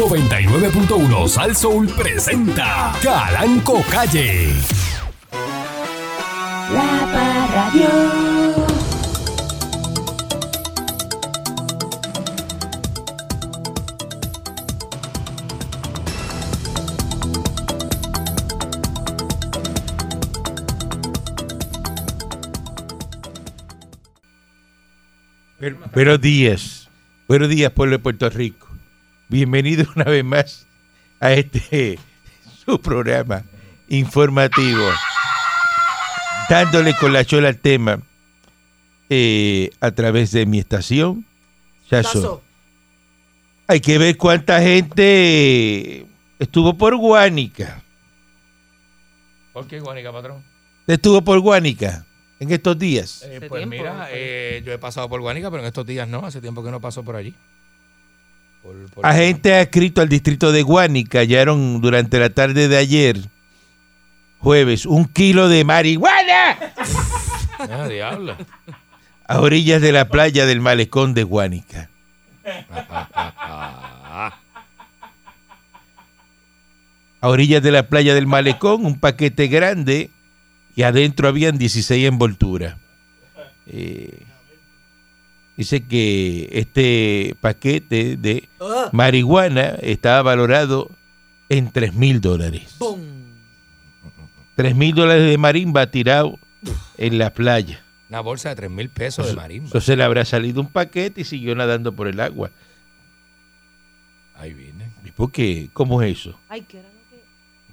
99.1 Sal Soul presenta Calanco Calle. La Parradio. Buenos días. Buenos días, pueblo de Puerto Rico. Bienvenidos una vez más a este su programa informativo. Dándole con la chola al tema eh, a través de mi estación. Chazo. Hay que ver cuánta gente estuvo por Guánica. ¿Por qué Guanica, patrón? Estuvo por Guánica en estos días. Eh, pues tiempo, mira, eh, yo he pasado por Guanica, pero en estos días no. Hace tiempo que no paso por allí. Por- por- Agente adscrito al distrito de Guánica hallaron durante la tarde de ayer, jueves, un kilo de marihuana Ah, diablo. a orillas de la playa del malecón de Guánica. A orillas de la playa del malecón, un paquete grande y adentro habían 16 envolturas. Eh, dice que este paquete de marihuana estaba valorado en 3 mil dólares. ¡Bum! 3 mil dólares de marimba tirado en la playa. una bolsa de 3 mil pesos de marimba. Entonces le habrá salido un paquete y siguió nadando por el agua. Ahí viene. ¿Y por qué? ¿Cómo es eso? Ay, ¿qué era lo que...?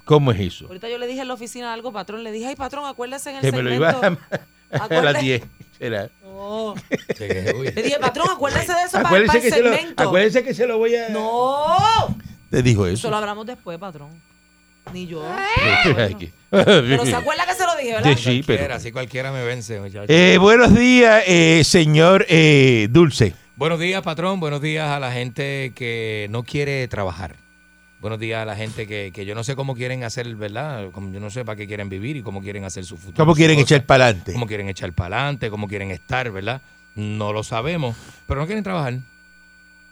¿Cómo es eso? Ahorita yo le dije en la oficina algo, patrón. Le dije, ay, patrón, acuérdese en el Que me lo iba segmento. a, a las 10. Será. No. Le dije, patrón, acuérdese de eso para, Acuérdese para que, el se lo, segmento. acuérdese que se lo voy a... No. Te dijo Eso eso. lo hablamos después, patrón. Ni yo. Pero se acuerda que se lo dije, ¿verdad? Sí, sí, pero... Cualquiera, así cualquiera me vence, muchacho. Eh, buenos días, eh, señor eh, Dulce. Buenos días, patrón. Buenos días a la gente que no quiere trabajar. Buenos días a la gente que, que yo no sé cómo quieren hacer, ¿verdad? Como yo no sé para qué quieren vivir y cómo quieren hacer su futuro. ¿Cómo quieren echar para adelante? cómo quieren echar para adelante, cómo quieren estar, ¿verdad? No lo sabemos, pero no quieren trabajar.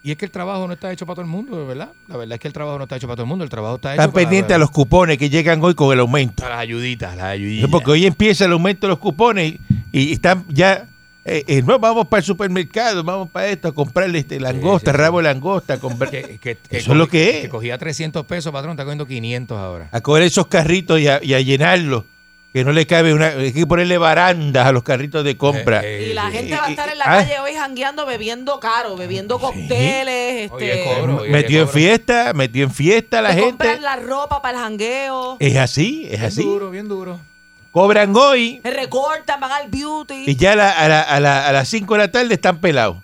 Y es que el trabajo no está hecho para todo el mundo, ¿verdad? La verdad es que el trabajo no está hecho para todo el mundo, el trabajo está hecho Están pendientes a los cupones que llegan hoy con el aumento. para las ayuditas, las ayuditas. Porque hoy empieza el aumento de los cupones y, y están ya... eh, eh, no, vamos para el supermercado, vamos para esto, a comprarle este, langosta, sí, sí. rabo de langosta, comprar- que, que- que Eso es lo que es. Que cogía 300 pesos, patrón, está cogiendo 500 ahora. a coger esos carritos y a, y a llenarlos. Que no le cabe una... Hay que ponerle barandas a los carritos de compra. Eh, eh, Y la sí. gente va a estar en la Ah. calle hoy jangueando, bebiendo caro, bebiendo cócteles, Oye, este, metió en fiesta, metió en fiesta la te gente. compran la ropa para el jangueo, Es así, es Bien así. duro, bien duro. Cobran hoy se recortan, van al beauty. y ya a, la- a la- a la- a las 5 de la tarde están pelados.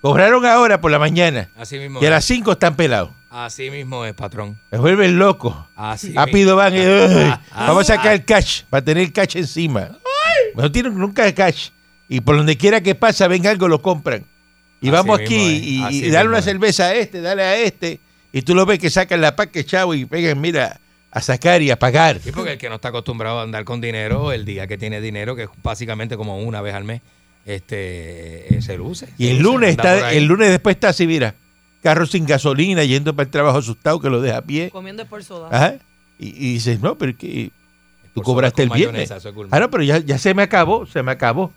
Cobraron ahora por la mañana Así mismo y a es. las 5 están pelados. Así mismo es, patrón. Me vuelven locos. Así Rápido van y "Ay, ah, vamos a ah. sacar el cash para tener el cash encima. No tienen nunca cash. Y por donde quiera que pasa, ven algo, lo compran. Y Así vamos aquí es, y, dale una es. cerveza a este, dale a este. Y tú lo ves que sacan la paque chavo y pegan, mira, a sacar y a pagar. Sí, porque el que no está acostumbrado a andar con dinero, el día que tiene dinero, que es básicamente como una vez al mes, este eh, se luce. Y el lunes está, el lunes después está así, mira, carro sin gasolina, yendo para el trabajo asustado que lo deja a pie. Comiendo por soda. Ajá. Y, y dices, no, pero es que tú cobraste el viernes. es. Ah, no, pero ya, ya se me acabó, se me acabó.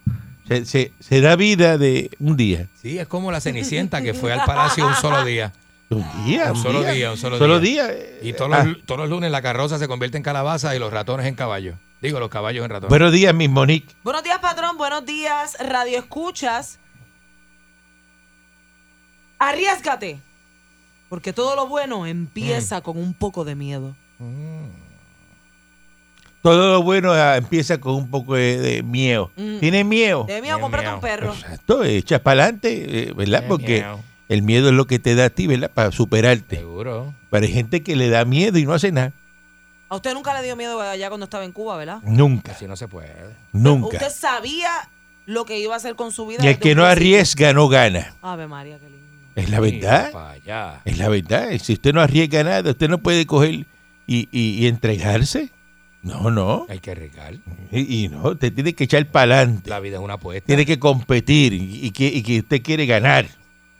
Se, se, se da vida de un día. Sí, es como la Cenicienta que fue al palacio un solo día. Un día, Un solo día, un solo Solo día. día. eh, Y todos ah, los, todos los lunes la carroza se convierte en calabaza y los ratones en caballos. Digo, los caballos en ratones. buenos días, mis Monique. Buenos días, patrón. Buenos días, Radio Escuchas. Arriesgate. Porque todo lo bueno empieza Mm. con un poco de miedo. Todo lo bueno ah, empieza con un poco de, de miedo. Mm. ¿Tienes miedo? De miedo, cómprate un perro. Exacto, echas para adelante, ¿verdad? Eh, Porque miau. El miedo es lo que te da a ti, ¿verdad? Para superarte. Seguro. Pero hay gente que le da miedo y no hace nada. A usted nunca le dio miedo allá cuando estaba en Cuba, ¿verdad? Nunca, Así no se puede. nunca. Usted sabía lo que iba a hacer con su vida. Y el que no principio. arriesga no gana. Ave María, qué lindo. Es la verdad. Es la verdad. Si usted no arriesga nada, usted no puede coger y, y- y entregarse. No, no. Hay que arriesgar. Y, y no, usted tiene que echar para adelante. La vida es una apuesta. Tiene que competir y, y que, y que usted quiere ganar.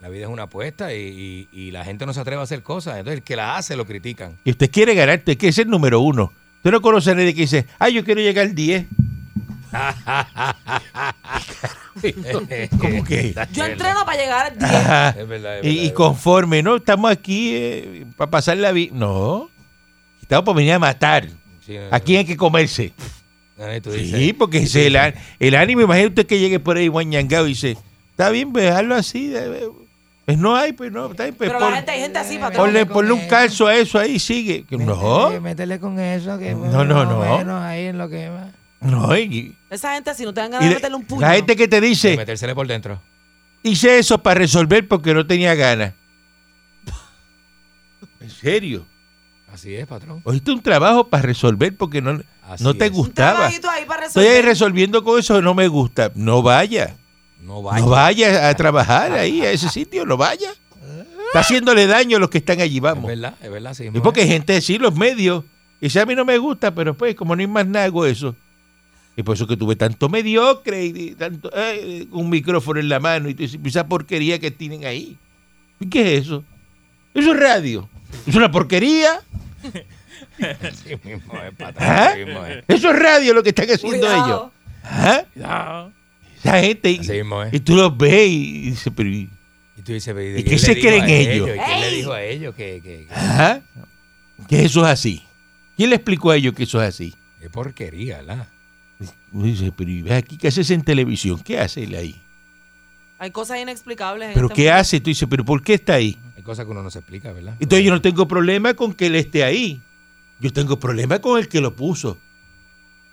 La vida es una apuesta y, y- y la gente no se atreve a hacer cosas. Entonces el que la hace lo critican. Y usted quiere ganar, usted quiere ser número uno. Usted no conoce a nadie que dice, ay, yo quiero llegar al 10. ¿Cómo que? Yo entreno para llegar al 10. Ajá. Es verdad, es Y, verdad, y es conforme, ¿no? Estamos aquí para pasar la vida. No. Estamos para venir a matar. Sí, no, ¿A quién hay que comerse? no, Sí, porque ese el, el ánimo. Imagínate usted que llegue por ahí guañangado y dice, está bien, pues dejarlo así. Pues no hay, pues no. Está bien, pues Pero la gente, hay gente así, patrón. ponle, ponle un calzo a eso ahí, sigue. Que No, Métele con eso. Que No, no, no. ahí en lo que va. no. Y, Esa gente, si no te dan ganas de de- meterle un puño. la gente que te dice, Metérsele por dentro. hice eso para resolver porque no tenía ganas. En serio. Así es, patrón. Oíste un trabajo para resolver porque no, Así no te es. un gustaba. trabajito ahí para Estoy ahí resolviendo con eso, no me gusta. No vaya. No vaya. No vaya a trabajar ahí, a ese sitio, no vaya. Está haciéndole daño a los que están allí, Es vamos. verdad, es verdad. Sí, Y porque hay gente así, los medios, y dice, a mí no me gusta, pero pues, como no hay más nada, hago eso. Y por eso que tuve tanto mediocre y, tanto, eh, un micrófono en la mano y tú dices, esa porquería que tienen ahí. ¿Y qué es eso? Eso es radio. Es una porquería. Mismo es. ¿Ah? Mismo es. Eso es radio lo que están haciendo Cuidado. ellos. ¿Ah? Esa gente. y- Así mismo es. Y tú los ves y dices, pero ¿y- Y tú dices, ¿y, de ¿Y qué qué le se dijo creen a ellos? ¿Y quién le dijo a ellos que, que, que- ajá, que eso es así? ¿Quién le explicó a ellos que eso es así? qué porquería, ¿verdad? Uno dice, pero ¿y ve aquí qué haces en televisión? ¿Qué hace él ahí? Hay cosas inexplicables. en ¿Pero este qué hace? Tú dices, ¿pero por qué está ahí? Hay cosas que uno no se explica, ¿verdad? Entonces yo no tengo problema con que él esté ahí. Yo tengo problema con el que lo puso.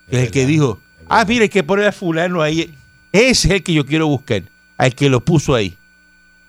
Es el que dijo, ah, mire, hay que poner a fulano ahí. Ese es el que yo quiero buscar. Al que lo puso ahí.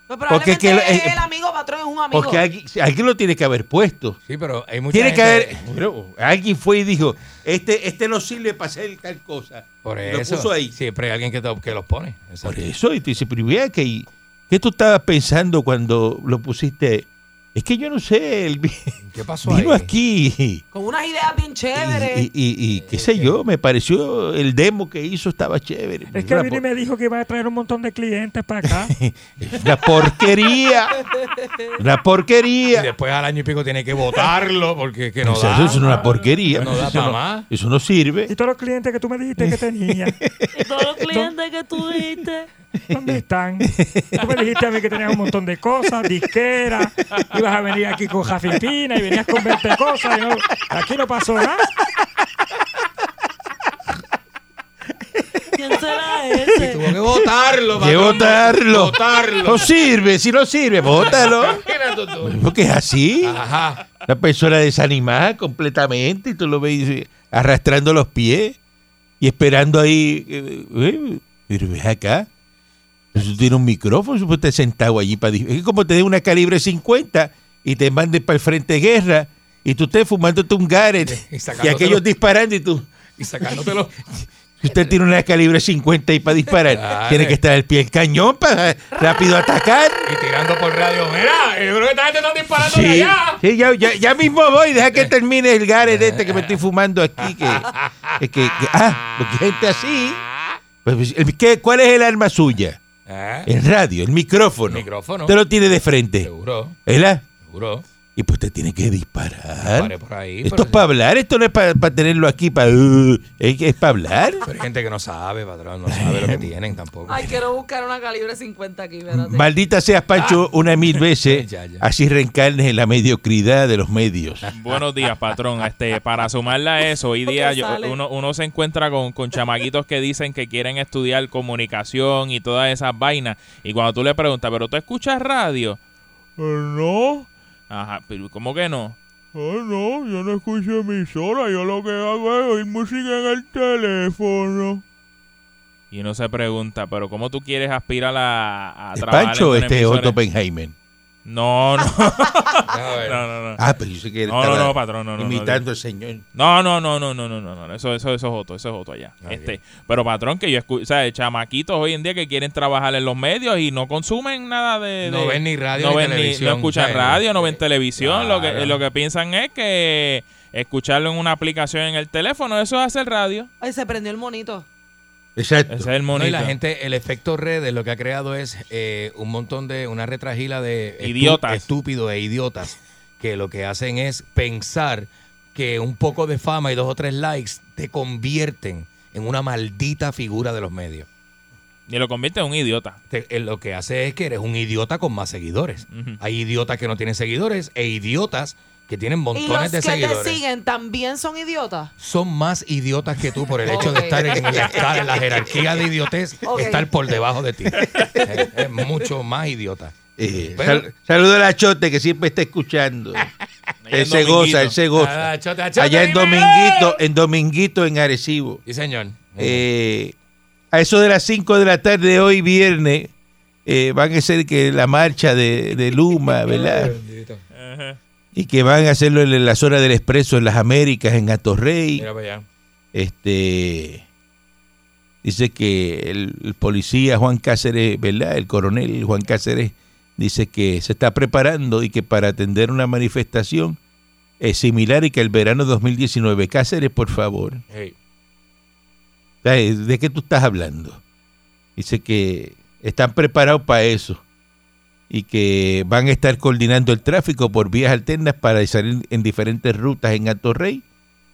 Pues Porque es el amigo, patrón, es un amigo. Porque alguien, alguien lo tiene que haber puesto. Sí, pero hay mucha Tiene que haber. bueno, alguien fue y dijo: Este, este no sirve para hacer tal cosa. Por Lo eso. puso ahí. Siempre hay alguien que, te- que los pone. Por eso, y te dice: Pero que. ¿Qué tú estabas pensando cuando lo pusiste? Es que yo no sé. Él ¿Qué pasó vino ahí? aquí. Con unas ideas bien Y, chéveres. y- y- y qué sé yo, me pareció el demo que hizo estaba chévere. Es que vino y me dijo que iba a traer un montón de clientes para acá. una porquería. Una Y porquería. después al año y pico tiene que votarlo porque es que no O sea, da. eso es una porquería. No da eso, pa' no, más. eso no sirve. y todos los clientes que tú me dijiste que tenía, Y todos los clientes que tú diste. ¿Dónde están? Tú me dijiste a mí que tenías un montón de cosas, disquera, ibas a venir aquí con Jafipina y venías con 20 cosas. y no- aquí no pasó nada. ¿Quién será ese? Tuvo que votarlo. Que votarlo. Votarlo. No sirve, si no sirve, tú. Porque es así. Ajá. La persona desanimada completamente y tú lo ves arrastrando los pies y esperando ahí. eh, eh, pero ves acá. Eso tiene un micrófono, supongo estar sentado allí para. Es como te den una calibre 50 y te manden para el frente de guerra y tú estés fumándote un Garrett Y aquellos disparando y tú. Y sacándotelo. Si usted tiene una calibre 50 y para disparar, tiene que estar al pie del cañón para rápido atacar. y tirando por radio. Mira, yo creo que esta gente está disparando de allá. sí, ya, ya- ya mismo voy, deja que termine el Gareth este que me estoy fumando aquí. Que, que, que- que- ah, porque gente así. Pues, pues, ¿qué- ¿Cuál es el arma suya? Ah, El radio, el micrófono. micrófono. Usted lo tiene de frente. Seguro, ¿Verdad? seguro. Y pues usted tiene que disparar. Por ahí. Esto es para hablar, esto no es para tenerlo aquí, para... es, para hablar. Pero hay gente que no sabe, patrón, no sabe lo que tienen tampoco. Ay, quiero buscar una calibre 50 aquí, espérate. Maldita seas, Pancho, una mil veces. Ya, ya. Así reencarnes en la mediocridad de los medios. Buenos días, patrón. Este, para sumarle a eso, hoy día yo- uno, uno se encuentra con, con chamaquitos que dicen que quieren estudiar comunicación y todas esas vainas. Y cuando tú le preguntas, ¿pero tú escuchas radio? "Eh, no. Ajá, pero ¿cómo que no? "Ah, no, yo no escucho emisora. Yo lo que hago es oír música en el teléfono. Y uno se pregunta, ¿pero cómo tú quieres aspirar a, a ¿Es trabajar Pancho en una este emisora? Otto Oppenheimer? No, no. No, no, no. Ah, pero yo sé que No, no, no, patrón, no, no, imitando al señor. No, no, no, no, no, no, no, no. Eso, eso, eso es otro, eso es otro allá. Este, pero patrón, que yo escucho, o sea, chamaquitos hoy en día que quieren trabajar en los medios y no consumen nada de. No ven ni radio no ni ven televisión, no escuchan ¿sabes? radio, no ven televisión. Lo que, lo que piensan es que escucharlo en una aplicación en el teléfono, eso es hacer radio. Ay, se prendió el monito. Exacto. Ese es el No, monito. y la gente, el efecto redes lo que ha creado es eh, un montón de, una retragila de Idiotas. estúpidos e idiotas que lo que hacen es pensar que un poco de fama y dos o tres likes te convierten en una maldita figura de los medios. Y lo convierte en un idiota. Te- eh, lo que hace es que eres un idiota con más seguidores. Hay idiotas que no tienen seguidores e idiotas que tienen Y montones los de que te seguidores. siguen también son idiotas. Son más idiotas que tú por el hecho de estar en la, escala, en la jerarquía de idiotez, Ok. estar por debajo de ti. es, es mucho más idiota. Eh, Pero- sal- saludo a la Chote que siempre está escuchando. él se goza, él se goza. Ah, chote, chote, Allá en dime. Dominguito, en Dominguito, en Arecibo. Sí, señor. Eh, a eso de las 5 de la tarde de hoy, viernes, eh, van a ser que la marcha de, de Luma, ¿verdad? Ajá. Y que van a hacerlo en la zona del Expreso, en las Américas, en Atorrey. Mira para allá. Este dice que el, el policía Juan Cáceres, ¿verdad? El coronel Juan Cáceres dice que se está preparando y que para atender una manifestación es similar y que el verano 2019. Cáceres, por favor. Hey. ¿De qué tú estás hablando? Dice que están preparados para eso y que van a estar coordinando el tráfico por vías alternas para salir en diferentes rutas en Alto Rey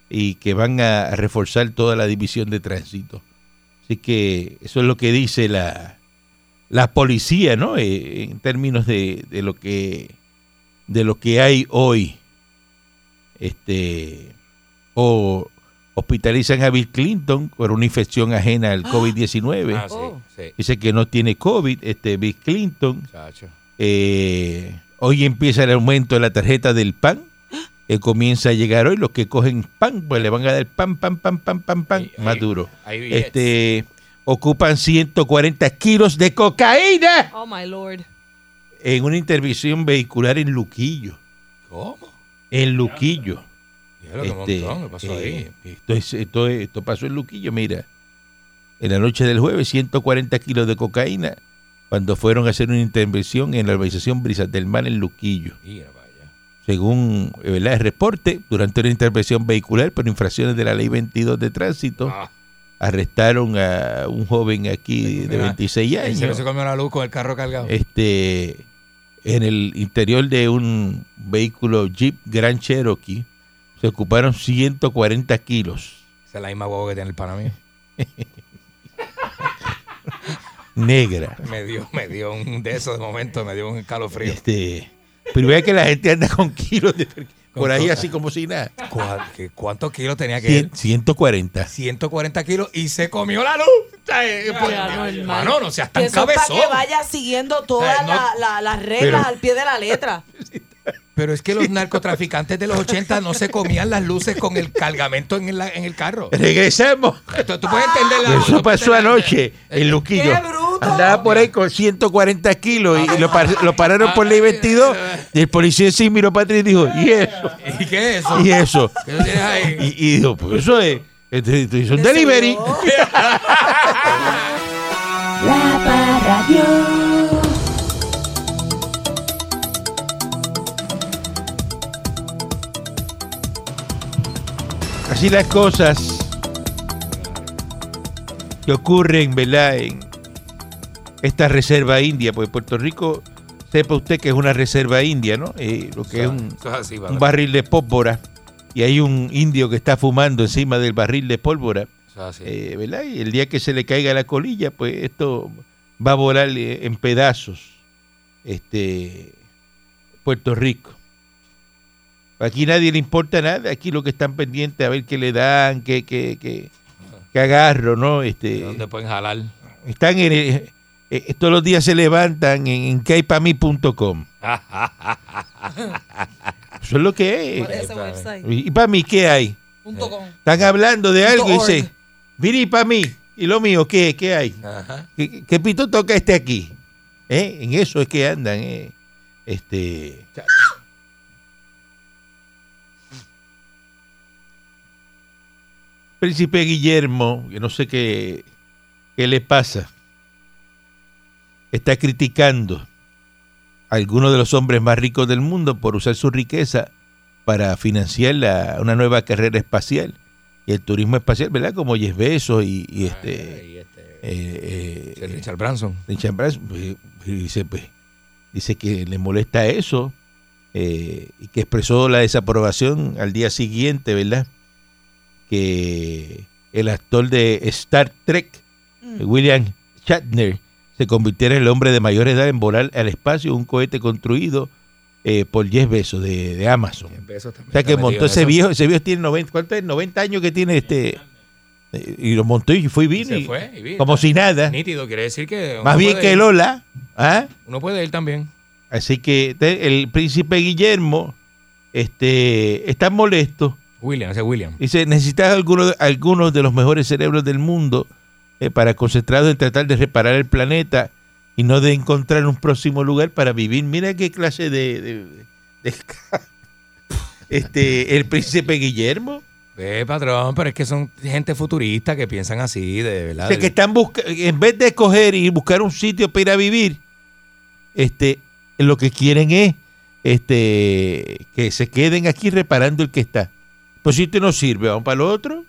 y que van a reforzar toda la división de tránsito. Así que eso es lo que dice la, la policía, ¿no? Eh, en términos de, de lo que de lo que hay hoy. Este o hospitalizan a Bill Clinton por una infección ajena al COVID-19. Ah, sí, Oh. sí. Dice que no tiene COVID, este Bill Clinton. Chacho. Eh, hoy empieza el aumento de la tarjeta del pan. que comienza a llegar hoy. Los que cogen pan, pues le van a dar pan, pan, pan, pan, pan, pan, Ahí- más duro. ahí. Este, ocupan 140 kilos de cocaína Oh, my lord. en una intervención vehicular en Luquillo. ¿Cómo? En Luquillo. Este, eh, esto, es- esto, es- esto pasó en Luquillo, mira. En la noche del jueves, 140 kilos de cocaína cuando fueron a hacer una intervención en la organización Brisas del Mar en Luquillo. Según eh, ¿verdad? el reporte, durante una intervención vehicular por infracciones de la ley 22 de tránsito, Ah, arrestaron a un joven aquí de Mira, 26 ahí se años. se comió la luz con el carro cargado. Este, en el interior de un vehículo Jeep Grand Cherokee se ocuparon 140 kilos Esa es la misma huevo que tiene el pana mío. negra. Me dio, me dio un de esos de momento, me dio un escalofrío. Este, pero vea que la gente anda con kilos de, por ahí así como si nada. ¿Cuá- qué- ¿Cuántos kilos tenía que Cien- él? 140. 140 kilos y se comió la luz. Ay, pues. Mano, no seas tan eso es para cabezón. que vaya siguiendo todas Ay, no. la- la- las reglas Pero- al pie de la letra. Pero es que los narcotraficantes de los 80 no se comían las luces con el cargamento en el, en el carro. Regresamos. Tú, tú puedes entender la Eso pasó anoche en Luquillo. ¡Qué bruto! Andaba por ahí con 140 kilos y, y lo, par- lo pararon por ley 22. Y el policía sí miró para atrás y dijo, ¿y eso? ¿Y qué es eso? ¿Y eso? ¿Qué tú tienes ahí? Y, y dijo, pues eso es, este, esto es un delivery. La Parradio. Así las cosas que ocurren, ¿verdad? En esta reserva india, pues Puerto Rico, sepa usted que es una reserva india, ¿no? Eh, lo que es un, Eso es así, un barril de pólvora y hay un indio que está fumando encima del barril de pólvora, eh, ¿verdad? Y el día que se le caiga la colilla, pues esto va a volar eh, en pedazos, este, Puerto Rico. Aquí nadie le importa nada, aquí lo que están pendientes a ver qué le dan, qué, qué, qué, qué agarro, ¿no? Este, ¿Dónde pueden jalar? están en, el- eh, todos los días se levantan en, en kaypami.com. Eso es lo que ¿Cuál es ese website? ¿Y para mí qué hay? Punto com. Están hablando de algo y Punto dice, org. mire, y para mí, y lo mío, ¿qué, qué hay? Ajá. ¿Qué, qué pito toca este aquí? ¿Eh? En eso es que andan. eh. Este. Príncipe Guillermo, que no sé qué, qué le pasa, está criticando a algunos de los hombres más ricos del mundo por usar su riqueza para financiar la- una nueva carrera espacial y el turismo espacial, ¿verdad? Como Jeff Bezos y, y este, Y este, eh, eh, Richard Branson. Richard Branson, pues, dice, pues, dice que le molesta eso eh, y que expresó la desaprobación al día siguiente, ¿verdad? Que el actor de Star Trek, William Shatner, se convirtiera en el hombre de mayor edad en volar al espacio un cohete construido eh, por Jeff Bezos de, de Amazon. Bezos también O sea que montó ese eso. viejo, ese viejo tiene 90, ¿cuánto es? 90 años que tiene este y lo montó y fue y vino Se y- fue y vino. como si nada. Nítido, quiere decir que. Más bien que ir. Lola, ¿ah? Uno puede ir también. Así que te- el príncipe Guillermo este, está molesto. William, ese es William. Dice, necesitas algunos, algunos de los mejores cerebros del mundo eh, para concentrados en tratar de reparar el planeta y no de encontrar un próximo lugar para vivir. Mira qué clase de... de- de- este, el príncipe Guillermo. Eh, patrón, pero es que son gente futurista que piensan así, de verdad. O sea, que están busca en vez de escoger y buscar un sitio para ir a vivir, este, lo que quieren es este, que se queden aquí reparando el que está. Pues si este no sirve, vamos para el otro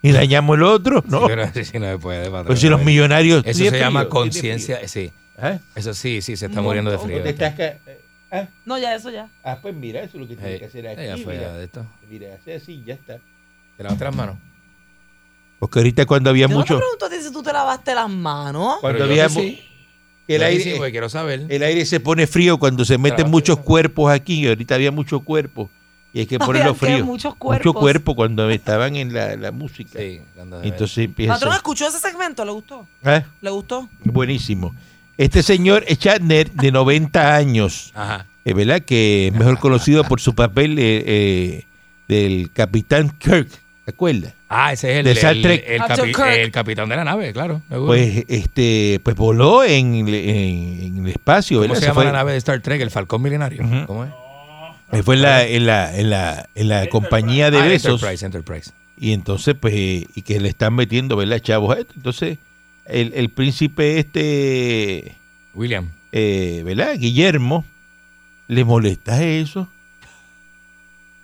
y dañamos el otro, ¿no? Sí, pero sí, sí, no se puede, patrón. Pues si los millonarios... Eso ¿Tiene se llama conciencia, sí. ¿Ah? Eso sí, sí, se está muriendo de frío. ¿Te estás ca- ah, No, ya, eso ya. ah, pues mira, eso es lo que tiene Ey, que hacer aquí. fue Mira, de esto. mira, hace así, ya está. Te lavas las manos. Porque ahorita cuando había Yo mucho... no te pregunto a ti si tú te lavaste las manos. Cuando había que mu- sí. que el aire, sí, quiero saber. El aire se pone frío cuando se meten muchos cuerpos aquí. y Ahorita había muchos cuerpos. Y hay que ponerlo frío. muchos Mucho cuerpos. cuerpo cuando estaban en la, la música. Sí, cuando- Entonces empieza. Patrón, ¿escuchó ese segmento? ¿Le gustó? Ah, ¿Le gustó? Buenísimo. Este señor Shatner, de 90 años, Ajá. es verdad que es mejor conocido por su papel eh, eh, del capitán Kirk. ¿Te acuerdas? Ah, ese es el, De Star el- Trek. el Captain capi- Kirk. el capitán de la nave, claro. seguro. Pues este, pues voló en, en- en el espacio, ¿Cómo ¿verdad? se llama fue, la nave de Star Trek? El Falcón Milenario. Ujú. ¿Cómo es? Eh, fue en la, en la, en la, en la compañía de Ah, besos. Enterprise, Enterprise. y entonces pues eh, y que le están metiendo verdad chavos a esto entonces el, el príncipe este William. eh, verdad Guillermo le molesta eso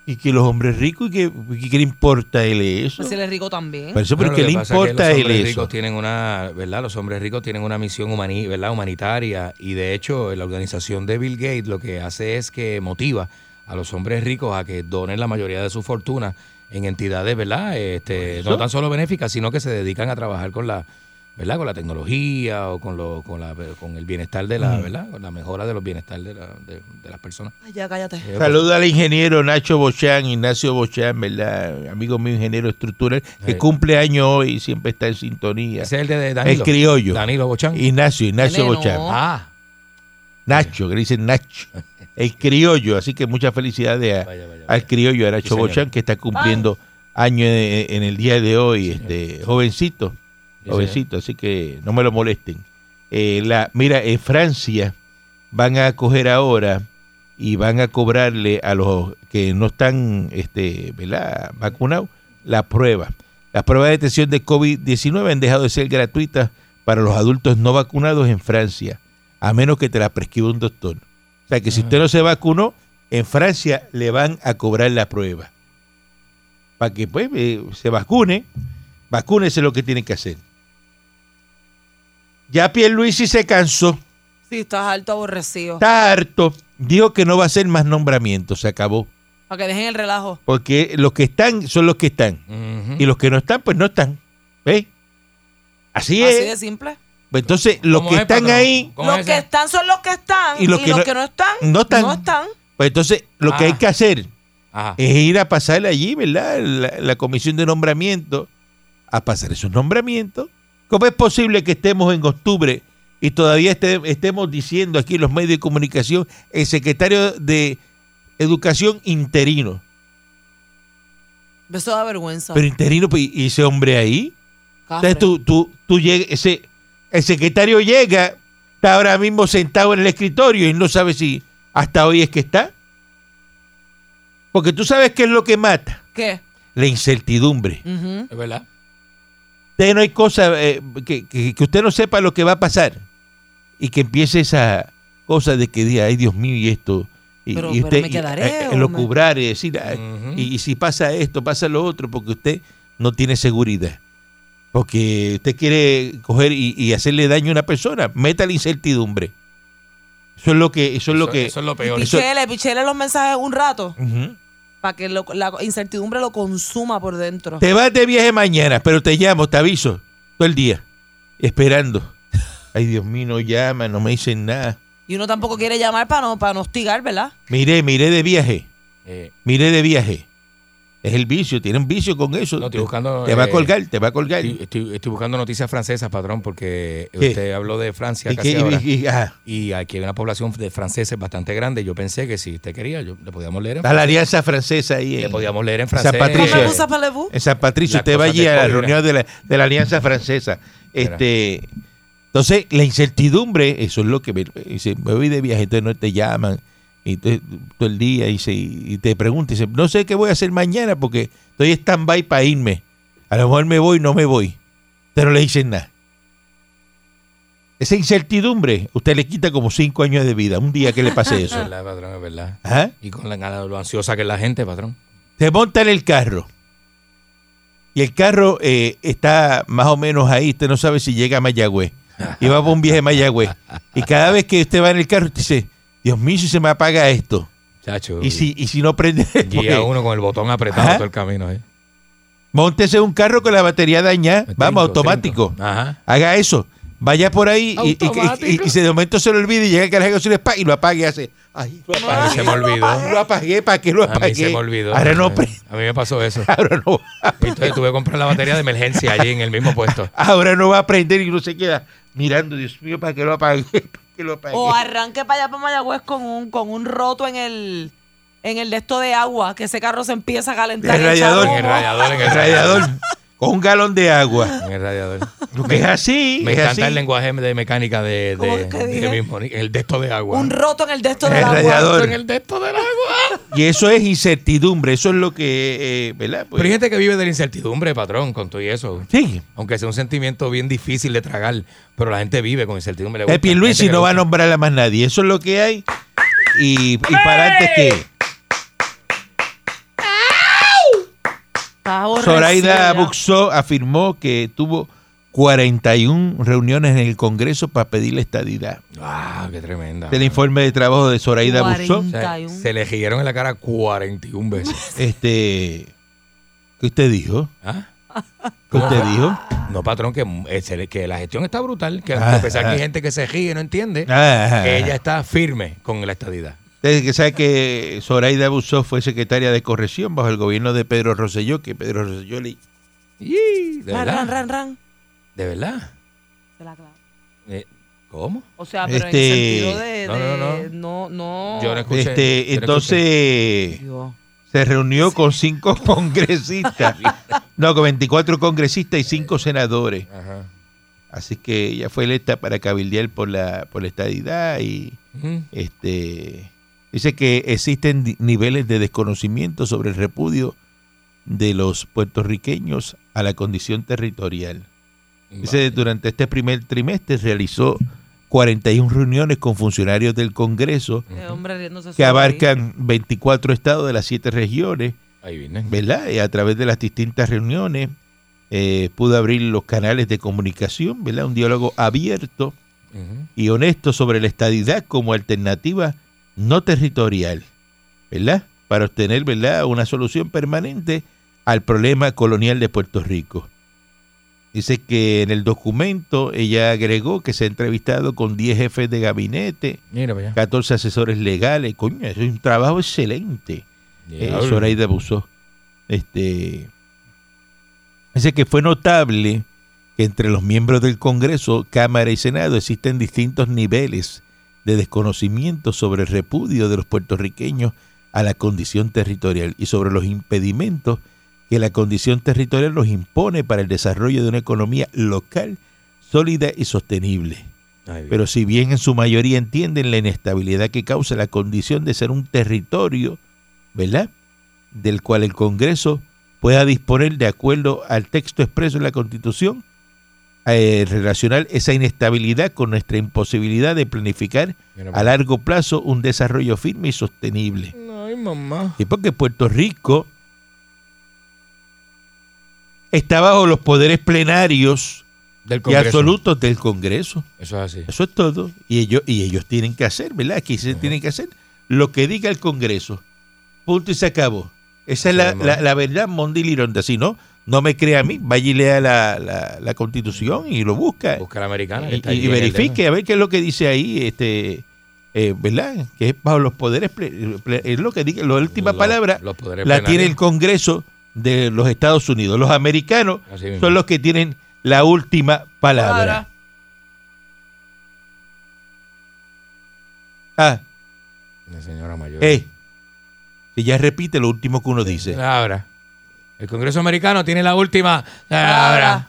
y que los hombres ricos y que, y que le importa a él eso Pues si le rico también. Por eso Bueno, lo le es que importa a los él hombres eso ricos tienen una, ¿verdad? Los hombres ricos tienen una misión humani- ¿verdad? humanitaria y de hecho la organización de Bill Gates lo que hace es que motiva a los hombres ricos a que donen la mayoría de su fortuna en entidades, ¿verdad? Este, no tan solo benéficas, sino que se dedican a trabajar con la, ¿verdad? Con la tecnología o con lo, con la, con el bienestar de la, Mm. ¿verdad? Con la mejora de los bienestar de, la- de- de las personas. Ay, ya, cállate. Eh, Saluda al ingeniero Nacho Bochán, Ignacio Bochán, ¿verdad? Amigo mío, ingeniero estructural, que Sí. cumple año hoy y siempre está en sintonía. Ese es el de Danilo. El criollo. Danilo Bochán. Ignacio, Ignacio. Bochán. Ah. Nacho, que le dicen Nacho. El criollo, así que muchas felicidades a, Vaya, vaya, al criollo, a Nacho señor. Bochán, que está cumpliendo años en, en el día de hoy, este jovencito, Sí, jovencito, así que no me lo molesten. Eh, la, mira, en Francia van a coger ahora y van a cobrarle a los que no están este, ¿verdad? vacunados la prueba. Las pruebas de detección de COVID-19 han dejado de ser gratuitas para los adultos no vacunados en Francia, a menos que te la prescriba un doctor. O sea que si usted no se vacunó, en Francia le van a cobrar la prueba. Para que pues eh, se vacune, vacúnese lo que tiene que hacer. Ya Pierluisi se cansó, Sí, estás alto aborrecido. está harto, dijo que no va a hacer más nombramientos, se acabó. Para que dejen el relajo. Porque los que están son los que están. Y los que no están, pues no están. ¿Ves? Así Así es. de simple. Pues entonces, los ¿Cómo que es, están patrón? ahí, ¿Cómo Los es que están son los que están. Y Y los los, que que, no- están, no están. No están. pues entonces lo que Ah. hay que hacer Ajá. es ir a pasar allí, ¿verdad? La, la comisión de nombramiento, a pasar esos nombramientos. ¿Cómo es posible que estemos en octubre y todavía este- estemos diciendo aquí en los medios de comunicación el secretario de Educación interino? Eso da vergüenza. Pero interino, pues, ¿y ese hombre ahí? Cafre. Entonces tú, tú, tú llegas, ese, el secretario llega, está ahora mismo sentado en el escritorio y no sabe si hasta hoy es que está. Porque tú sabes qué es lo que mata, ¿Qué? la incertidumbre. Es verdad. Usted no hay cosa eh, que, que- que usted no sepa lo que va a pasar y que empiece esa cosa de que diga, ay Dios mío, y esto. Y, Pero- y pero usted me y, quedaré, eh, lo cubrar y decir, y si pasa esto, pasa lo otro, porque usted no tiene seguridad. Porque usted quiere coger y, y hacerle daño a una persona, meta la incertidumbre. Eso es lo que, eso es lo que. eso es lo peor. Pichele, pichele los mensajes un rato para que lo- la incertidumbre lo consuma por dentro. Te vas de viaje mañana, pero te llamo, te aviso, todo el día, esperando. Ay, Dios mío, no llama, no me dicen nada. Y uno tampoco quiere llamar para no, para no hostigar, ¿verdad? Miré, miré de viaje, Eh, miré de viaje. Es el vicio, tiene un vicio con eso. No, estoy te, buscando, te va a eh, colgar, te va a colgar. estoy, estoy- estoy buscando noticias francesas, patrón, porque ¿Qué? usted habló de Francia Y casi ahora. y- y- ajá. Y aquí hay una población de franceses bastante grande. Yo pensé que si usted quería, yo, le podíamos leer en Está la francés. alianza francesa ahí. Le En, podíamos leer en San francés. Patricio. ¿Cómo Eh, usa Parlez-vous? en San Patricio, usted va allí a la reunión de la, de la alianza francesa. Este, entonces, la incertidumbre, eso es lo que me, dice, me voy de viaje, entonces no te llaman y todo el día y, se- y te preguntan, dice, no sé qué voy a hacer mañana porque estoy stand-by para irme. A lo mejor me voy, no me voy. Pero no le dicen nada. Esa incertidumbre, usted le quita como cinco años de vida, un día que le pase Es eso. verdad, patrón, es verdad. Ajá. Y con la, lo ansiosa que es la gente, patrón. Te monta en el carro. Y el carro eh, está más o menos ahí. Usted no sabe si llega a Mayagüez. Y va por un viaje a Mayagüez. Y cada vez que usted va en el carro, usted dice, Dios mío, si se me apaga esto. Chacho. Y si, y si no prende... Guía porque uno con el botón apretado Ajá. todo el camino. ¿eh? Móntese un carro con la batería dañada. Trinco, Vamos, automático. Ajá. Haga eso. Vaya por ahí y, y- y- Automático. y- y se de momento se lo olvide y llega el carajo se le y lo apague y hace... Ay, lo A mí apagué. se me olvidó. Lo apagué, ¿para qué lo A mí apagué? se me olvidó. Ahora no, a, mí, pre- a mí me pasó eso. ahora no Y Entonces tuve que comprar la batería de emergencia allí en el mismo puesto. Ahora no va a prender y no se queda mirando, Dios mío, para que lo apague, para que lo apague. O arranque para allá para Mayagüez con un, con un roto en el en el de esto de agua, que ese carro se empieza a calentar. El radiador. En el radiador, en el el radiador con un galón de agua. En el radiador. Porque es así, Me es encanta así. el lenguaje de mecánica de, ¿Cómo de, que de dije? mismo, el de esto de agua. Un roto en el de esto El del agua. radiador. En el de esto del agua. Y eso es incertidumbre, eso es lo que, eh, ¿verdad? Pues, Pero hay gente que vive de la incertidumbre, patrón, con todo y eso. sí. Aunque sea un sentimiento bien difícil de tragar, pero la gente vive con incertidumbre. Pierluisi Gente que no va a nombrar a más nadie, eso es lo que hay. Y, y para antes que Zoraida. Buxó afirmó que tuvo 41 reuniones en el Congreso para pedirle estadidad. Ah, qué tremenda. Este es el informe de trabajo de Zoraida Buxó. O sea, 41. se le giraron en la cara 41 veces. Este, ¿qué usted dijo? ¿Ah? ¿Qué usted dijo? No, patrón, que, eh, que la gestión está brutal, que Ah, a pesar que ah. hay gente que se ríe y no entiende, Ah, ella está firme con la estadidad. Usted que sabe que Zoraida Buxó fue secretaria de corrección bajo el gobierno de Pedro Rosselló, que Pedro Rosselló le... Y, ¿De Ran, ran, verdad? ran, ran. ¿De verdad? Se la clavo. Eh, ¿Cómo? O sea, pero Este- en sentido de, No, no, no, no. Yo no escuché. Este, yo no entonces se reunió con cinco congresistas, no, con 24 congresistas y cinco senadores. Ajá. Así que ella fue electa para cabildear por la, por la estadidad y Ujú. este dice que existen niveles de desconocimiento sobre el repudio de los puertorriqueños a la condición territorial. Dice, durante este primer trimestre realizó 41 reuniones con funcionarios del Congreso que abarcan 24 estados de las 7 regiones, Ahí viene. ¿verdad? Y a través de las distintas reuniones eh, pudo abrir los canales de comunicación, ¿verdad? Un diálogo abierto y honesto sobre la estadidad como alternativa no territorial, ¿verdad? Para obtener, ¿verdad? Una solución permanente al problema colonial de Puerto Rico. Dice que en el documento ella agregó que se ha entrevistado con 10 jefes de gabinete, Mira para allá. 14 14 asesores legales. Coño, eso es un trabajo excelente. Eh. Zoraida abusó. Este, dice que fue notable que entre los miembros del Congreso, Cámara y Senado existen distintos niveles de desconocimiento sobre el repudio de los puertorriqueños a la condición territorial y sobre los impedimentos que la condición territorial nos impone para el desarrollo de una economía local sólida y sostenible. Pero si bien en su mayoría entienden la inestabilidad que causa la condición de ser un territorio, ¿verdad? Del cual el Congreso pueda disponer de acuerdo al texto expreso en la Constitución, eh, relacionar esa inestabilidad con nuestra imposibilidad de planificar a para largo plazo un desarrollo firme y sostenible. Ay, mamá. Y porque Puerto Rico está bajo los poderes plenarios Del y absolutos del Congreso. Eso es así. Eso es todo. Y ellos, y ellos tienen que hacer, ¿verdad? Aquí se tienen que hacer lo que diga el Congreso. Punto y se acabó. Esa es la, la, la verdad, Mondi Lironda. Si no, no me crea a mí. Vaya y lea la, la, la Constitución y lo busca. Busca la americana. que y, está y verifique a ver qué es lo que dice ahí, este, eh, ¿verdad? Que es bajo los poderes, ple- ple- es lo que diga, la última Los- palabra los la tiene el Congreso de los Estados Unidos. Los americanos son los que tienen la última palabra. Ah, La señora mayor. eh, que ya repite lo último que uno dice. Ahora. El Congreso americano tiene la última. Palabra. Ahora.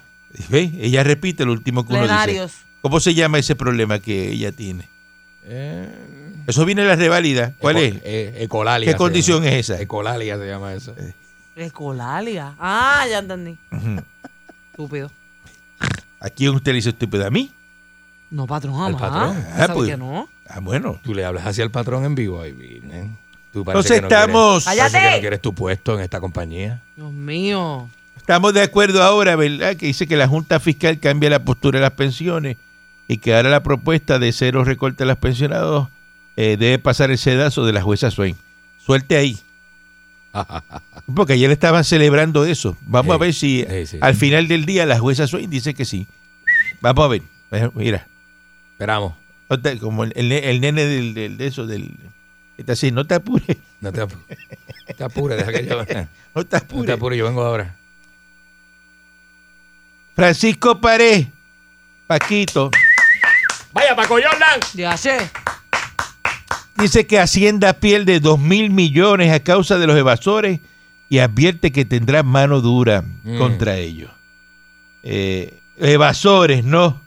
¿Ve? Ella repite lo último que uno dice. ¿Cómo se llama ese problema que ella tiene? Eh, Eso viene de la reválida. ¿Cuál eco- es? eh, ecolalia. ¿Qué condición llama. es esa? Ecolalia se llama eso. Ecolalia. Ah, ya entendí. Estúpido. ¿A quién usted le dice estúpido? ¿A mí? No, patrón, jamás. Al patrón. ¿Usted Ah, pues. que no? Ah, bueno. Tú le hablas hacia el patrón en vivo. Ay, Virgen. Tú parece Entonces que no quieres- estamos, parece que ¡Cállate! no quieres tu puesto en esta compañía. Dios mío. estamos de acuerdo ahora, ¿verdad? Que dice que la Junta Fiscal cambia la postura de las pensiones y que ahora la propuesta de cero recorte a los pensionados eh, debe pasar el sedazo de la jueza Swain. Suelte ahí. Porque ayer estaban celebrando eso. Vamos a Sí, ver si sí, sí. al final del día la jueza Swain dice que sí. Vamos a ver. Eh, Mira, Esperamos. Como el, el ne- el nene del, del- de eso, del... Está así, no te apures, No te, apu- no te apures, deja que yo. no te No te apures. apures, yo vengo ahora. Francisco Pared, Paquito, ¡Vaya, Paco Jordan! Ya sé. dice que Hacienda pierde 2 mil millones a causa de los evasores y advierte que tendrá mano dura Mm. contra ellos. Eh, evasores, no.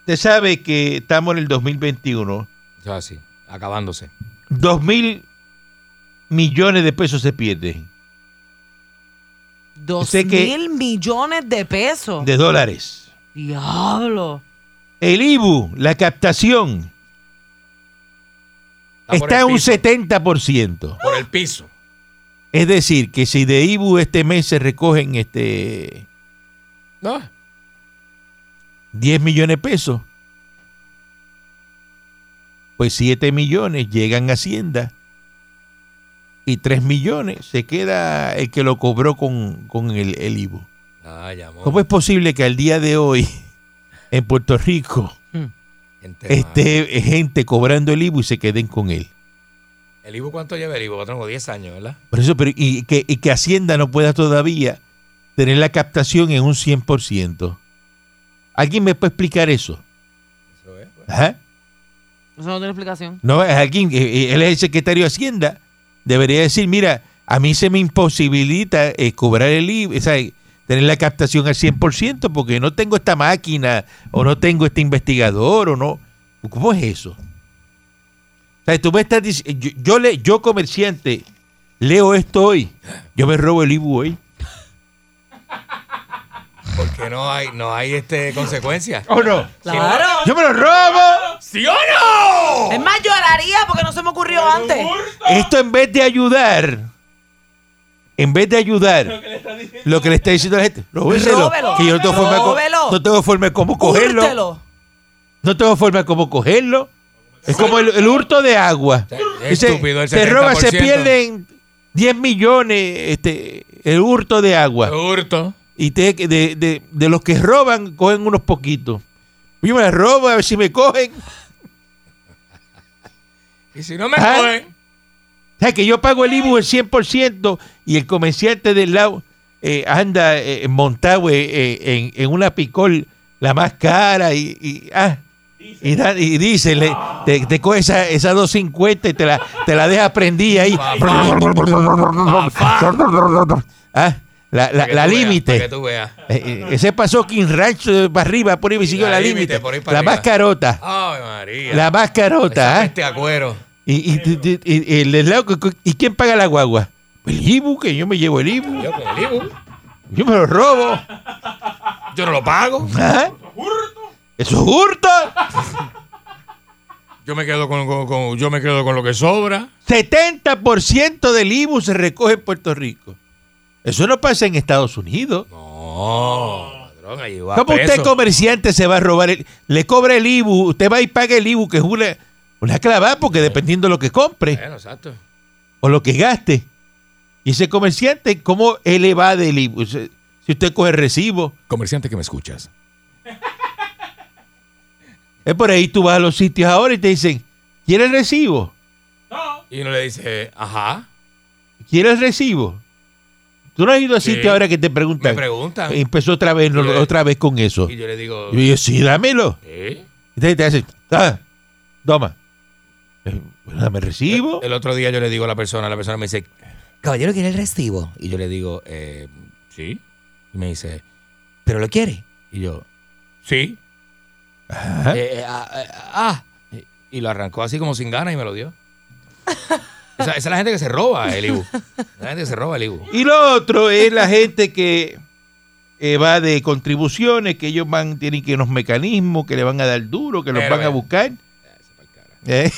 Usted sabe que estamos en el 2021. Eso es así, acabándose. 2 mil millones de pesos se pierden Dos Sé mil millones de pesos. de dólares. Diablo. El IBU, la captación, está el en un piso, 70%. Por el piso. Es decir, que si de IBU este mes se recogen este ¿No? 10 millones de pesos, pues 7 millones llegan a Hacienda y 3 millones se queda el que lo cobró con, con el, el. Ay, amor. ¿Cómo es posible que al día de hoy en Puerto Rico Gente mala. esté gente cobrando el IBU y se queden con él? ¿El Ibu cuánto lleva el Ibu? Tengo 10 años, ¿verdad? Por eso, pero, y, que, y que Hacienda no pueda todavía tener la captación en un 100%. ¿Alguien me puede explicar eso? Eso es. pues. Ajá. Eso no tiene explicación. No, es alguien, eh, él es el secretario de Hacienda. Debería decir, mira, a mí se me imposibilita eh, cobrar el IVA, o sea, tener la captación al 100% porque no tengo esta máquina o no tengo este investigador o no. ¿Cómo es eso? O sea, tú me estás diciendo, yo, yo, le, yo comerciante leo esto hoy, yo me robo el IBU hoy. Porque no hay, no hay este consecuencias. ¿O no? Claro. Yo me lo robo. ¿Sí o no? Es más, lloraría porque no se me ocurrió antes. Esto en vez de ayudar, en vez de ayudar, lo que le está diciendo a la gente, róbeselo, Róbelo. que yo no tengo forma, de co- Róbelo. no tengo forma de cómo cogerlo, no tengo forma de cómo cogerlo. Es como el, el hurto de agua. Es Dice, estúpido el se roba, se 70%. pierden 10 millones este, el hurto de agua. Hurto. Y te- de, de- de los que roban, cogen unos poquitos. Yo me la robo a ver si me cogen. Y si no me Ah. cogen, O sea, que yo pago el IBU el 100% y el comerciante del lado eh, anda eh, montado eh, en, en una picol la más cara y, y, ah, y, da- y dice, le- te, te coge esa, esa 250 y te la, te la deja prendida ahí. Ah, la, la, la límite. Eh, eh, ese pasó King Ranch eh, para arriba, por ahí me siguió La límite, La arriba. más carota. Ay, María. La más carota. ¿ah? Este a cuero. Y, y, y- y- y el del lado que- ¿y quién paga la guagua? El IBU, que yo me llevo el IBU. Yo con el Ibu. Yo me lo robo. Yo no lo pago. ¿Ah? Eso es hurto. Yo me quedo con, con- con- yo me quedo con lo que sobra. 70% del IBU se recoge en Puerto Rico. Eso no pasa en Estados Unidos. No, ladrón, allí va ¿Cómo usted, preso. comerciante, se va a robar? el- le cobra el IBU, usted va y paga el IBU, que es una, una clavada, porque dependiendo de lo que compre Bueno, exacto. o lo que gaste. Y ese comerciante, ¿cómo él evade el IBU? Si usted coge recibo, Comerciante que me escuchas. es por ahí tú vas a los sitios ahora y te dicen, ¿quiere el recibo? Y uno le dice, ajá. ¿Quiere el recibo? Tú no has ido a Sí. sitios ahora que te Me preguntan. preguntan. Empezó otra vez, no, Y otra vez con eso. Y yo le digo, Y yo, sí, dámelo. ¿eh? Entonces te hacen, ah, toma. Eh, bueno, dame el recibo. El otro día yo le digo a la persona, la persona me dice, caballero, ¿quiere el recibo? Y yo le digo, eh, sí. Y me dice, ¿pero lo quiere? Y yo, sí. Ajá. Eh, eh, ah, eh, ah. Y lo arrancó así como sin ganas y me lo dio. Esa, esa es la gente que se roba el IBU. La gente que se roba el IBU. Y lo otro es la gente que eh, va de contribuciones, que ellos van, tienen que unos mecanismos que le van a dar duro, que los Pero, van a buscar. Eh,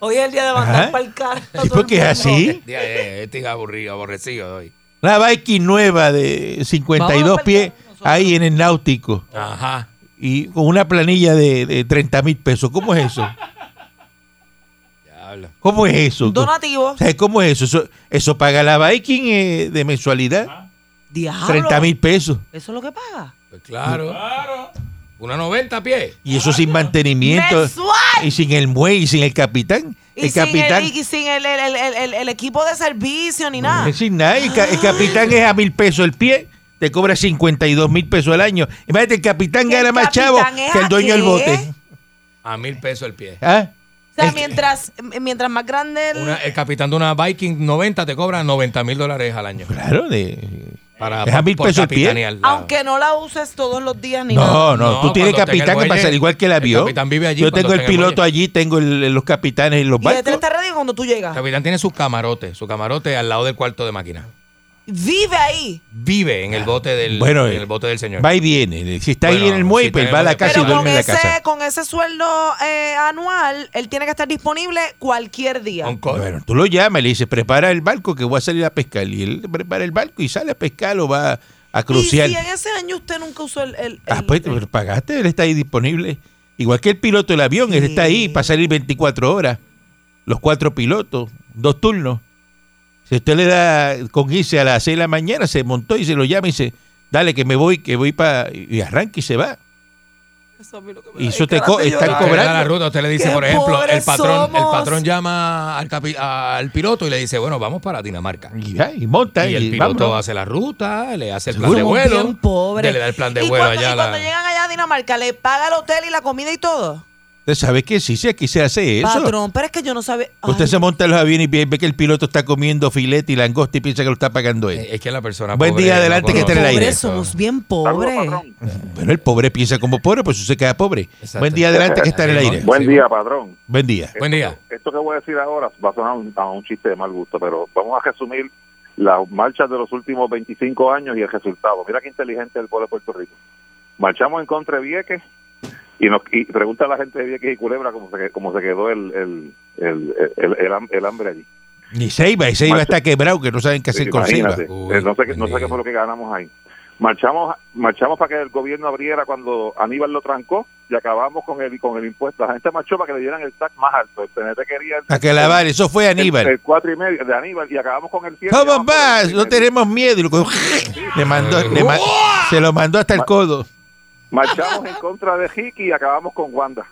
Hoy es el día de mandar para el carro. Sí, porque es así. Este es aburrido, aborrecido hoy. Una Viking nueva de 52 Vamos a pies ahí en el náutico. Ajá. Y con una planilla de, de 30 mil pesos. ¿Cómo es eso? ¿Cómo es eso? Donativo. Sea, ¿Cómo es eso? Eso, eso paga la Viking eh, de mensualidad. Diablo. 30 mil pesos. ¿Eso es lo que paga? Pues claro. Una 90 pies. Y eso sin mantenimiento. ¡Mensual! Y sin el muelle y sin el capitán. Y el sin, capitán. el, y sin el, el- el- el- el equipo de servicio ni nada. Sin nada. El, ca- el capitán es a mil pesos el pie. Te cobra 52 mil pesos al año. Imagínate, el capitán ¿Que el gana más chavo que el dueño del bote. A mil pesos el pie. ¿Ah? Sea, mientras, mientras más grande el... Una- el capitán de una Viking 90 te cobra 90 mil dólares al año. Claro, de. Para, Es a mil por pesos el pie. Aunque no la uses todos los días ni nada. No, no, tú tienes capitán el que pasar igual que el el avión. capitán vive allí Yo tengo el el piloto allí, tengo el- los capitanes en los Y el barcos. está ready cuando tú El llegas. capitán tiene su camarote, su camarote al lado del cuarto de máquina. Vive ahí. Vive en el bote del, Bueno, en el bote del señor. Va y viene. Si está ahí en el muelle, si pues va a la casa Pero y duerme con en la ese, casa. con ese sueldo eh, anual, él tiene que estar disponible cualquier día. Bueno, tú lo llamas y le dices, prepara el barco que voy a salir a pescar. Y él prepara el barco y sale a pescar o va a y cruciar. si en ese año usted nunca usó el... el- Ah, pues el- pero pagaste, él está ahí disponible. Igual que el piloto del avión, él está ahí para salir 24 horas. Los cuatro pilotos, dos turnos. Si usted le da con irse a las 6 de la mañana, se montó y se lo llama y dice, dale que me voy, que voy para... Y arranca y se va. Eso a mí lo que me Y eso te co- están cobrando. la ruta, usted le dice, por ejemplo, el patrón, el patrón llama al, capi- al piloto y le dice, bueno, vamos para Dinamarca. Y, ya, y monta Y y, el piloto vámonos. hace la ruta, le hace el plan Seguro. de vuelo. Le da el plan de y vuelo cuando, allá. y a cuando la- llegan allá a Dinamarca, ¿le paga el hotel y la comida y todo? Usted sabe que sí, sí, aquí se hace eso. Patrón, pero es que yo no sabía... Usted se monta en los aviones y ve ve que el piloto está comiendo filete y langosta y piensa que lo está pagando él. Es que la persona Buen pobre día, no adelante, que está en el aire. somos bien pobres. Bueno, el pobre piensa como pobre, pues usted se queda pobre. Exacto. Buen día, adelante, que está en el aire. Buen día, patrón. Buen día. Buen día. Esto que voy a decir ahora va a sonar un- a un chiste de mal gusto, pero vamos a resumir las marchas de los últimos 25 años y el resultado. Mira qué inteligente es el pueblo de Puerto Rico. Marchamos en contra de Vieques y, nos, y pregunta a la gente de Vieques y Culebra cómo se, cómo se quedó el, el, el, el, el ham- el hambre allí. Y Seiba, y Seiba está quebrado, que no saben qué hacer con Seiba. Uy, Eh, no, sé, qué- no sé qué fue lo que ganamos ahí. Marchamos marchamos para que el gobierno abriera cuando Aníbal lo trancó y acabamos con el con el impuesto. La gente marchó para que le dieran el tax más alto. El PNT quería el, A que lavar, eso fue el, Aníbal. el cuatro y medio de Aníbal y acabamos con el 100. ¿Cómo Vamos el y No tenemos miedo. Y lo cogió, le mandó, le ma- se lo mandó hasta el codo. Marchamos en contra de Hiki y acabamos con Wanda.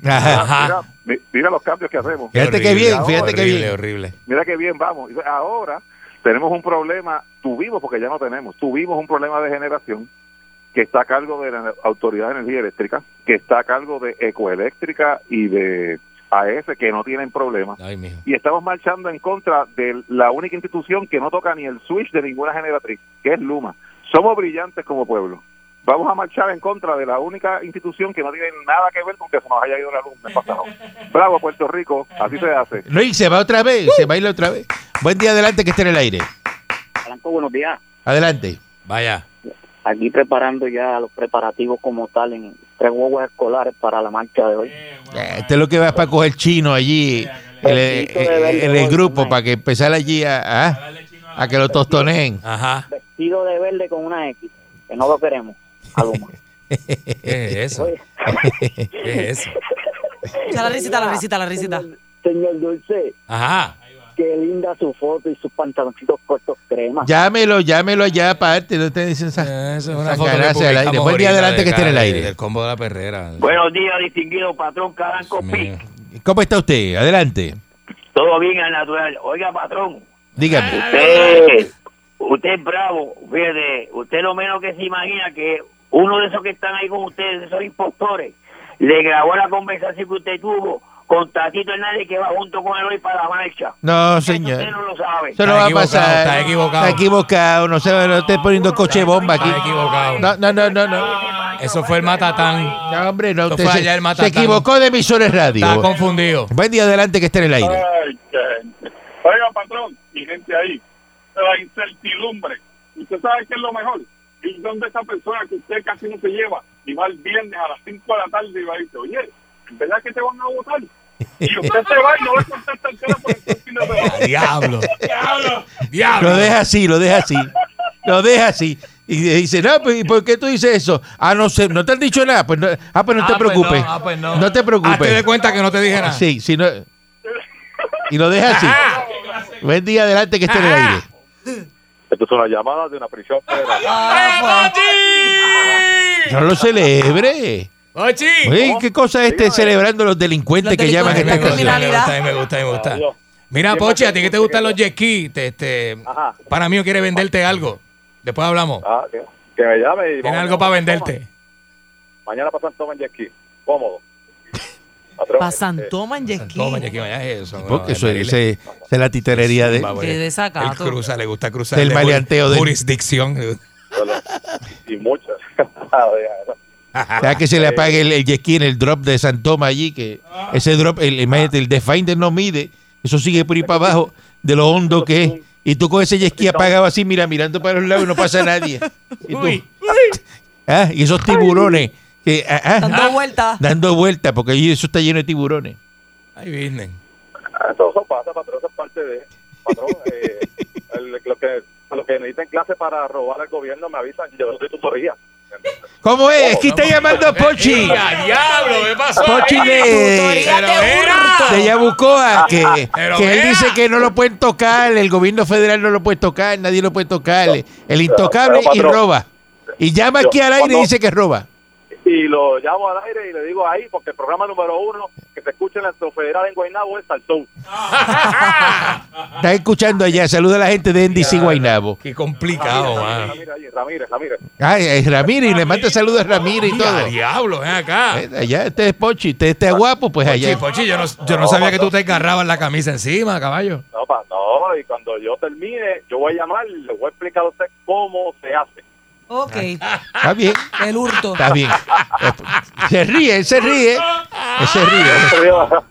Mira, mi- mira los cambios que hacemos. Fíjate qué bien, fíjate qué horrible, bien. horrible. Mira qué bien vamos. Ahora tenemos un problema, tuvimos, porque ya no tenemos, tuvimos un problema de generación que está a cargo de la Autoridad de Energía Eléctrica, que está a cargo de Ecoeléctrica y de AES, que no tienen problemas. Y estamos marchando en contra de la única institución que no toca ni el switch de ninguna generatriz, que es Luma. Somos brillantes como pueblo. Vamos a marchar en contra de la única institución que no tiene nada que ver con que se nos haya ido la luz el pasado. Bravo, Puerto Rico, así se hace. No, y se va otra vez, se baila otra vez. Buen día, adelante, que esté en el aire. Franco, buenos días. Adelante. Vaya. Aquí preparando ya los preparativos como tal en tres huevos escolares para la marcha de hoy. Eh, Este es lo que va para coger chino allí el, verde, el- el grupo para que empezara allí a, a, a que lo tostoneen. Ajá. Vestido de verde con una X, que no lo queremos. Algo más. ¿Qué es eso? Oye, ¿Qué es eso? Echa la risita, la risita, la risita. señor Dulce, Ajá. qué linda su foto y sus pantaloncitos cortos crema. Llámelo, llámelo allá aparte. No te dicen esa- Eso es una foto que aire. Buen día adelante de que esté en el aire. Del combo de la perrera. Buenos días, distinguido patrón Caranco Dios Pi. mío. ¿Cómo está usted? Adelante. Todo bien al natural. Oiga, patrón, Dígame. usted, usted es bravo. Fíjate, usted lo menos que se imagina que uno de esos que están ahí con ustedes, esos impostores, le grabó la conversación que usted tuvo con Tatito Hernández que va junto con él hoy para la marcha. No, Eso señor. Usted no lo sabe. Eso no Está va a equivocado, pasar. está equivocado. Está equivocado. No, se, no esté poniendo coche bomba aquí. Está equivocado. No, no, no, no. no. Eso fue el matatán. No, hombre, no. Eso usted fue se, allá el se Matatán. equivocó de emisores radio. Está confundido. Buen día adelante que esté en el aire. Ay, que- Oiga, patrón, y gente ahí, la incertidumbre. ¿Usted sabe qué es lo mejor? Y donde esa persona que usted casi no se lleva y va el viernes a las 5 de la tarde y va a decir, oye, ¿en verdad que te van a votar? Y usted se va y no le contesta el teléfono fin de semana. Diablo. Diablo. Lo deja así, lo deja así. Lo deja así. Y dice, no, pues, ¿y por qué tú dices eso? Ah, no sé, no te han dicho nada. Pues no, ah, pues no te Ah, pues preocupes. no, ah, pues no. no. te Hazte de preocupes. cuenta que no te dije nada. Sí, sí, no. Y lo deja así. Buen día adelante que esté en el aire. Esto es una llamada de una prisión federal. Ah, No lo celebre. ¡Ochi! Oye, ¿qué cosa es este celebrando los delincuentes Los que llaman a esta la canción? criminalidad. A mí me gusta, me gusta, me Adiós. gusta. Mira, Pochi, ¿a ti que te gustan los jet ski? Te- este, Ajá. para mí quiere venderte algo. Después hablamos. Ah, que, que me llame y Tiene algo para venderte. Mañana pasan toma en jet ski. Cómodo. Patrón, Pa' eh, Santoman jet ski. Toma, jet ski, vaya eso. Porque eso, es- ese- esa es la titerería de... Qué Él desacato. cruza, le gusta cruzar. Del de maleanteo de- Jurisdicción. y muchas. Ya que se le apague el, el jet ski en el drop de San Tomás allí, que ese drop, el, imagínate, el Defender no mide, eso sigue por ahí para abajo de lo hondo que es. Y tú con ese jet ski apagado así, mira, mirando para los lados y no pasa nadie. Y, tú- Uy. Ah, y esos tiburones que ah, ah, Dando ah, vueltas. dando vueltas, porque allí eso está lleno de tiburones. Ay, business. Eso, eso pasa, patrón, eso es parte de... Patrón, eh, el- lo, que, lo que necesitan clase para robar al gobierno me avisan, yo doy tutoría. ¿Cómo es? Aquí está llamando a Pochi. ¡Ya, diablo! ¿Qué pasó? Pochi ahí? de, de Yabucoa, que, que él dice que no lo pueden tocar, el gobierno federal no lo puede tocar, nadie lo puede tocar, el intocable pero, y patrón, roba. Y llama aquí al aire y dice que roba. Y lo llamo al aire y le digo ahí, porque el programa número uno que se escucha en el federal en Guaynabo es Salsón. Está escuchando allá, saluda a la gente de NDC Guaynabo. Qué complicado, man. Ramírez, Ramírez, Ramírez. Ay, es Ramírez, y le manda saludos a Ramírez y todo. ¡Ya, diablo! Ven acá. Eh, Allá, este es Pochi, usted está guapo, pues allá. Pochi, yo no, yo no sabía que tú te agarrabas la camisa encima, caballo. No, pa, no, y cuando yo termine, yo voy a llamar y le voy a explicar a usted cómo se hace. Ok. Está bien, El hurto. está bien. Se ríe, él se ríe. Él se ríe.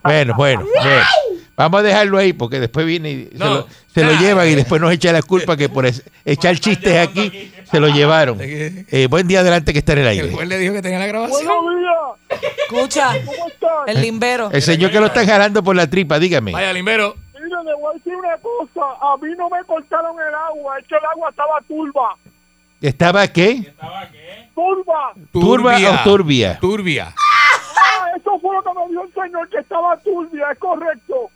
Bueno, bueno, bueno. Vamos a dejarlo ahí porque después viene y se, No. lo, se lo llevan y después nos echa la culpa que por es- echar chistes aquí se lo llevaron. Eh, buen día adelante que está en el El aire. juez le dijo que tenía la grabación. Escucha. El limbero. El señor que lo está jalando por la tripa, dígame. Vaya, Limbero. Mira, le voy a decir una cosa. A mí no me cortaron el agua, es que el agua estaba turba. ¿Estaba qué? ¡Turba! ¿Turba o turbia? Turbia. Ah, eso fue lo que me dijo el señor, que estaba turbia, es correcto.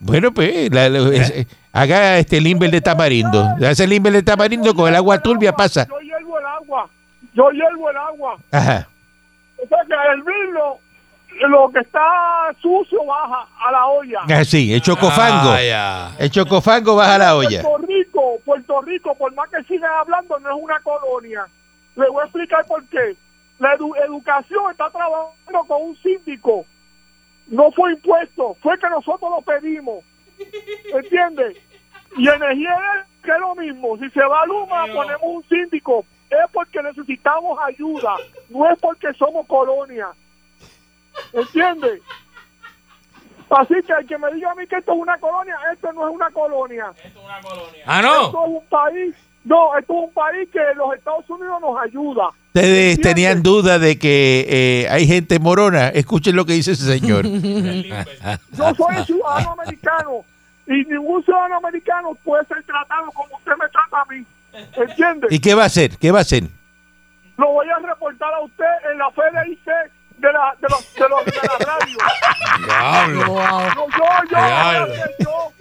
Bueno, pues la- la- es- eh, haga este limber de tamarindo. Hace el limber de tamarindo con el agua turbia pasa. Yo hiervo el agua, yo hiervo el agua. Ajá. O sea que al hervirlo, lo que está sucio baja a la olla. Así, el chocofango. Ah. El chocofango baja a la olla. Puerto Rico, Puerto Rico, por más que sigan hablando, no es una colonia. Le voy a explicar por qué. La edu- educación está trabajando con un síndico. No fue impuesto, fue que nosotros lo pedimos. ¿Entiendes? Y energía que es lo mismo. Si se va Luma, ponemos un síndico. Es porque necesitamos ayuda, no es porque somos colonia. ¿Entiendes? Así que el que me diga a mí que esto es una colonia, esto no es una colonia. Ah, Esto no. es un país, no, esto es un país que los Estados Unidos nos ayuda. ustedes tenían duda de que eh, hay gente morona, escuchen lo que dice ese señor. Yo soy ciudadano americano y ningún ciudadano americano puede ser tratado como usted me trata a mí. ¿Entiende? ¿Y qué va a hacer? ¿Qué va a hacer? Lo voy a reportar a usted en la FDIC de la, de los, de los, de la radio. Diablo. Yo, yo, yo, Diablo. yo.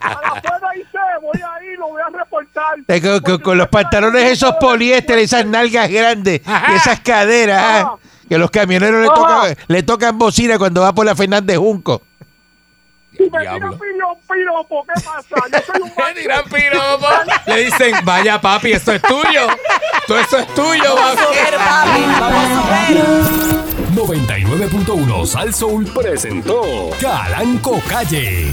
A la FDIC voy a ir, lo voy a reportar. Eh, Con, con- con los pantalones esos poliéster, esas nalgas grandes y esas caderas, ah, que los camioneros le tocan, le tocan bocina cuando va por la Fernández Junco. Si me tiran piropo, ¿qué pasa? Yo soy un Me tiran piropo. Le dicen, vaya papi, esto es tuyo. Todo esto es tuyo, Vamos a papi. subir, papi. Vamos a subir. 99.1 Sal Soul presentó Calanco Calle.